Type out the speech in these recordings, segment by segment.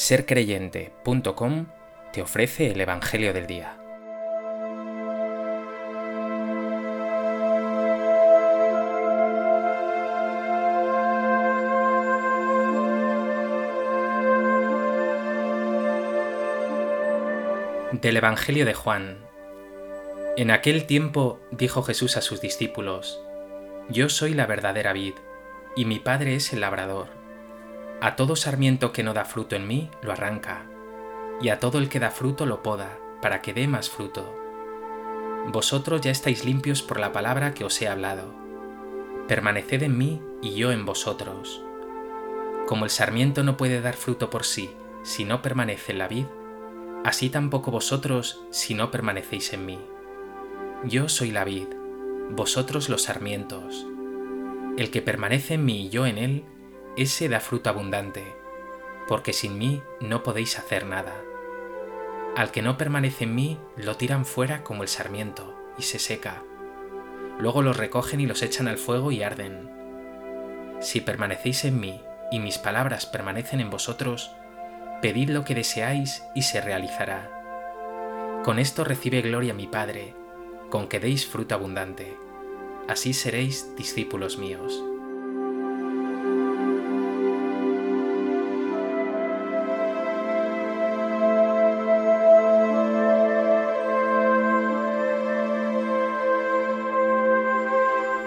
sercreyente.com te ofrece el Evangelio del Día. Del Evangelio de Juan. En aquel tiempo dijo Jesús a sus discípulos, Yo soy la verdadera vid, y mi Padre es el labrador. A todo sarmiento que no da fruto en mí, lo arranca, y a todo el que da fruto lo poda, para que dé más fruto. Vosotros ya estáis limpios por la palabra que os he hablado. Permaneced en mí y yo en vosotros. Como el sarmiento no puede dar fruto por sí si no permanece en la vid, así tampoco vosotros si no permanecéis en mí. Yo soy la vid, vosotros los sarmientos. El que permanece en mí y yo en él, ese da fruto abundante, porque sin mí no podéis hacer nada. Al que no permanece en mí, lo tiran fuera como el sarmiento, y se seca. Luego los recogen y los echan al fuego y arden. Si permanecéis en mí y mis palabras permanecen en vosotros, pedid lo que deseáis y se realizará. Con esto recibe gloria mi Padre, con que deis fruto abundante. Así seréis discípulos míos.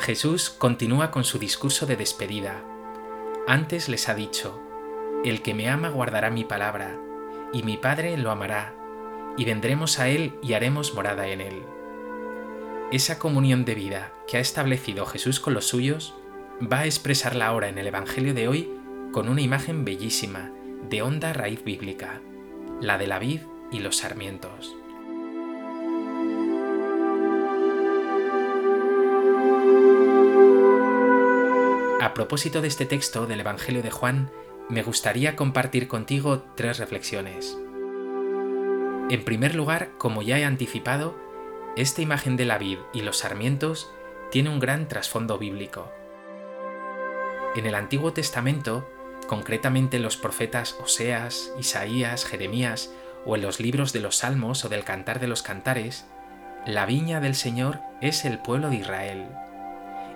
Jesús continúa con su discurso de despedida. Antes les ha dicho, El que me ama guardará mi palabra, y mi Padre lo amará, y vendremos a Él y haremos morada en Él. Esa comunión de vida que ha establecido Jesús con los suyos va a expresarla ahora en el Evangelio de hoy con una imagen bellísima, de honda raíz bíblica, la de la vid y los sarmientos. A propósito de este texto del Evangelio de Juan, me gustaría compartir contigo tres reflexiones. En primer lugar, como ya he anticipado, esta imagen de la vid y los sarmientos tiene un gran trasfondo bíblico. En el Antiguo Testamento, concretamente en los profetas Oseas, Isaías, Jeremías o en los libros de los Salmos o del Cantar de los Cantares, la viña del Señor es el pueblo de Israel,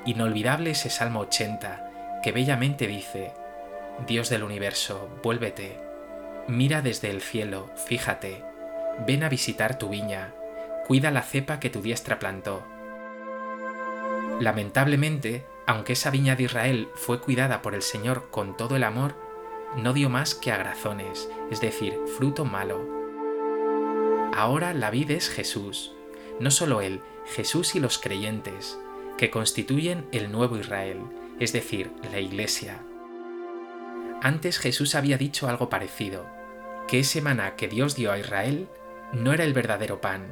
Inolvidable ese Salmo 80, que bellamente dice, Dios del universo, vuélvete, mira desde el cielo, fíjate, ven a visitar tu viña, cuida la cepa que tu diestra plantó. Lamentablemente, aunque esa viña de Israel fue cuidada por el Señor con todo el amor, no dio más que agrazones, es decir, fruto malo. Ahora la vid es Jesús, no solo Él, Jesús y los creyentes, que constituyen el nuevo Israel, es decir, la Iglesia. Antes Jesús había dicho algo parecido, que ese maná que Dios dio a Israel no era el verdadero pan,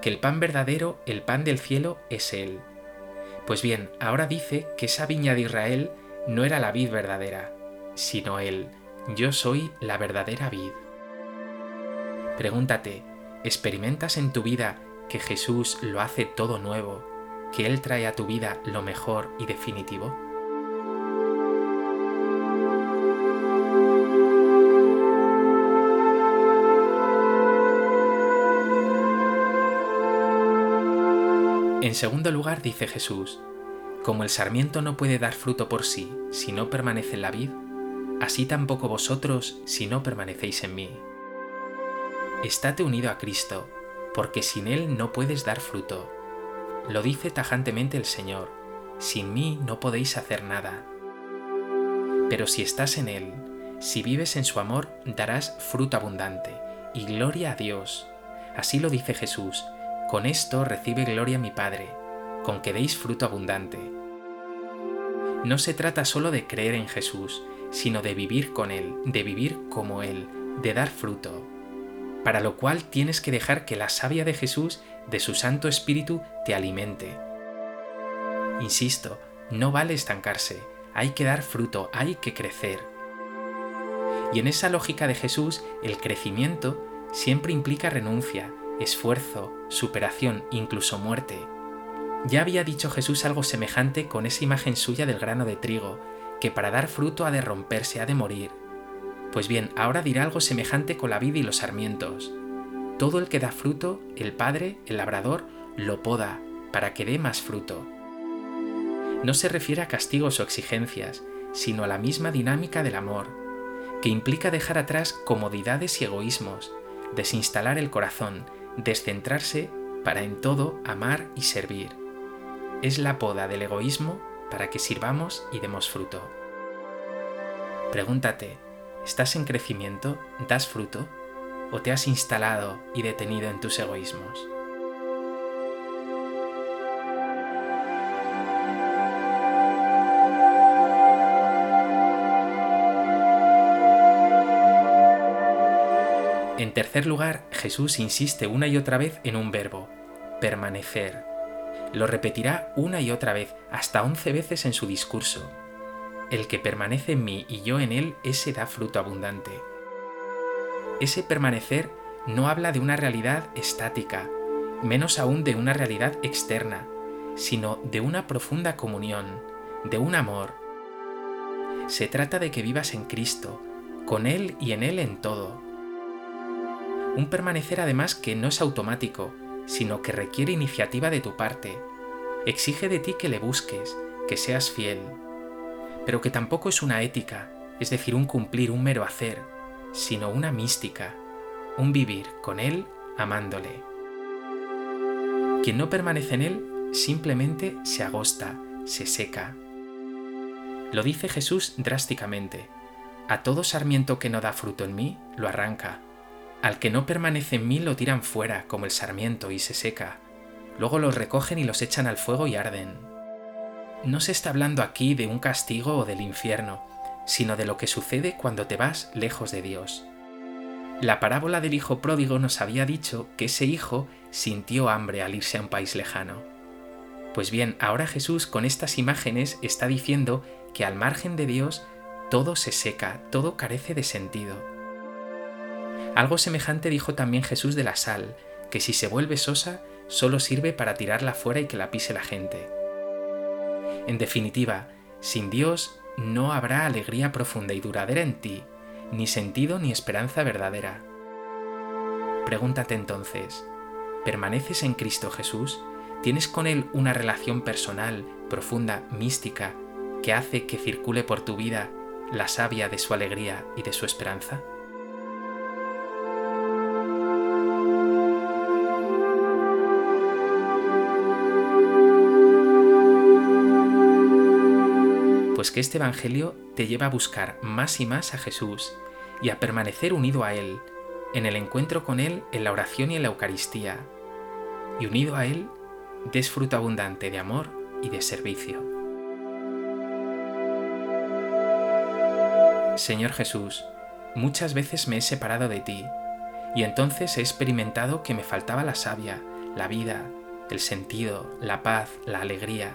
que el pan verdadero, el pan del cielo, es Él. Pues bien, ahora dice que esa viña de Israel no era la vid verdadera, sino Él, yo soy la verdadera vid. Pregúntate, ¿experimentas en tu vida que Jesús lo hace todo nuevo, que Él trae a tu vida lo mejor y definitivo? En segundo lugar dice Jesús, como el sarmiento no puede dar fruto por sí si no permanece en la vid, así tampoco vosotros si no permanecéis en mí. Estate unido a Cristo, porque sin Él no puedes dar fruto. Lo dice tajantemente el Señor, sin mí no podéis hacer nada. Pero si estás en Él, si vives en su amor, darás fruto abundante y gloria a Dios. Así lo dice Jesús, con esto recibe gloria mi Padre, con que deis fruto abundante. No se trata solo de creer en Jesús, sino de vivir con Él, de vivir como Él, de dar fruto para lo cual tienes que dejar que la savia de Jesús, de su Santo Espíritu, te alimente. Insisto, no vale estancarse, hay que dar fruto, hay que crecer. Y en esa lógica de Jesús, el crecimiento siempre implica renuncia, esfuerzo, superación, incluso muerte. Ya había dicho Jesús algo semejante con esa imagen suya del grano de trigo, que para dar fruto ha de romperse, ha de morir. Pues bien, ahora dirá algo semejante con la vid y los sarmientos. Todo el que da fruto, el Padre, el labrador, lo poda para que dé más fruto. No se refiere a castigos o exigencias, sino a la misma dinámica del amor, que implica dejar atrás comodidades y egoísmos, desinstalar el corazón, descentrarse para en todo amar y servir. Es la poda del egoísmo para que sirvamos y demos fruto. Pregúntate, ¿estás en crecimiento? ¿Das fruto? ¿O te has instalado y detenido en tus egoísmos? En tercer lugar, Jesús insiste una y otra vez en un verbo, permanecer. Lo repetirá una y otra vez, hasta once veces en su discurso. El que permanece en mí y yo en él, ese da fruto abundante. Ese permanecer no habla de una realidad estática, menos aún de una realidad externa, sino de una profunda comunión, de un amor. Se trata de que vivas en Cristo, con Él y en Él en todo. Un permanecer además que no es automático, sino que requiere iniciativa de tu parte. Exige de ti que le busques, que seas fiel. Pero que tampoco es una ética, es decir, un cumplir, un mero hacer, sino una mística, un vivir con Él amándole. Quien no permanece en Él simplemente se agosta, se seca. Lo dice Jesús drásticamente. A todo sarmiento que no da fruto en mí, lo arranca al que no permanece en mí lo tiran fuera, como el sarmiento, y se seca. Luego los recogen y los echan al fuego y arden. No se está hablando aquí de un castigo o del infierno, sino de lo que sucede cuando te vas lejos de Dios. La parábola del hijo pródigo nos había dicho que ese hijo sintió hambre al irse a un país lejano. Pues bien, ahora Jesús con estas imágenes está diciendo que al margen de Dios todo se seca, todo carece de sentido. Algo semejante dijo también Jesús de la sal, que si se vuelve sosa, solo sirve para tirarla fuera y que la pise la gente. En definitiva, sin Dios no habrá alegría profunda y duradera en ti, ni sentido ni esperanza verdadera. Pregúntate entonces, ¿permaneces en Cristo Jesús? ¿Tienes con Él una relación personal, profunda, mística, que hace que circule por tu vida la savia de su alegría y de su esperanza? Pues que este Evangelio te lleva a buscar más y más a Jesús y a permanecer unido a Él, en el encuentro con Él en la oración y en la Eucaristía, y unido a Él, des fruto abundante de amor y de servicio. Señor Jesús, muchas veces me he separado de ti, y entonces he experimentado que me faltaba la savia, la vida, el sentido, la paz, la alegría.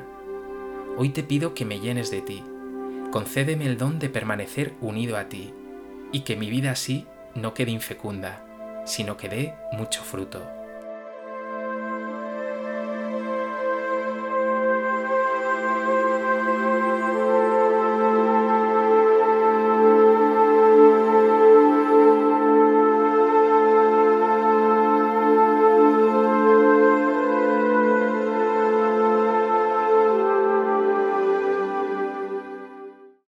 Hoy te pido que me llenes de ti concédeme el don de permanecer unido a ti, y que mi vida así no quede infecunda, sino que dé mucho fruto.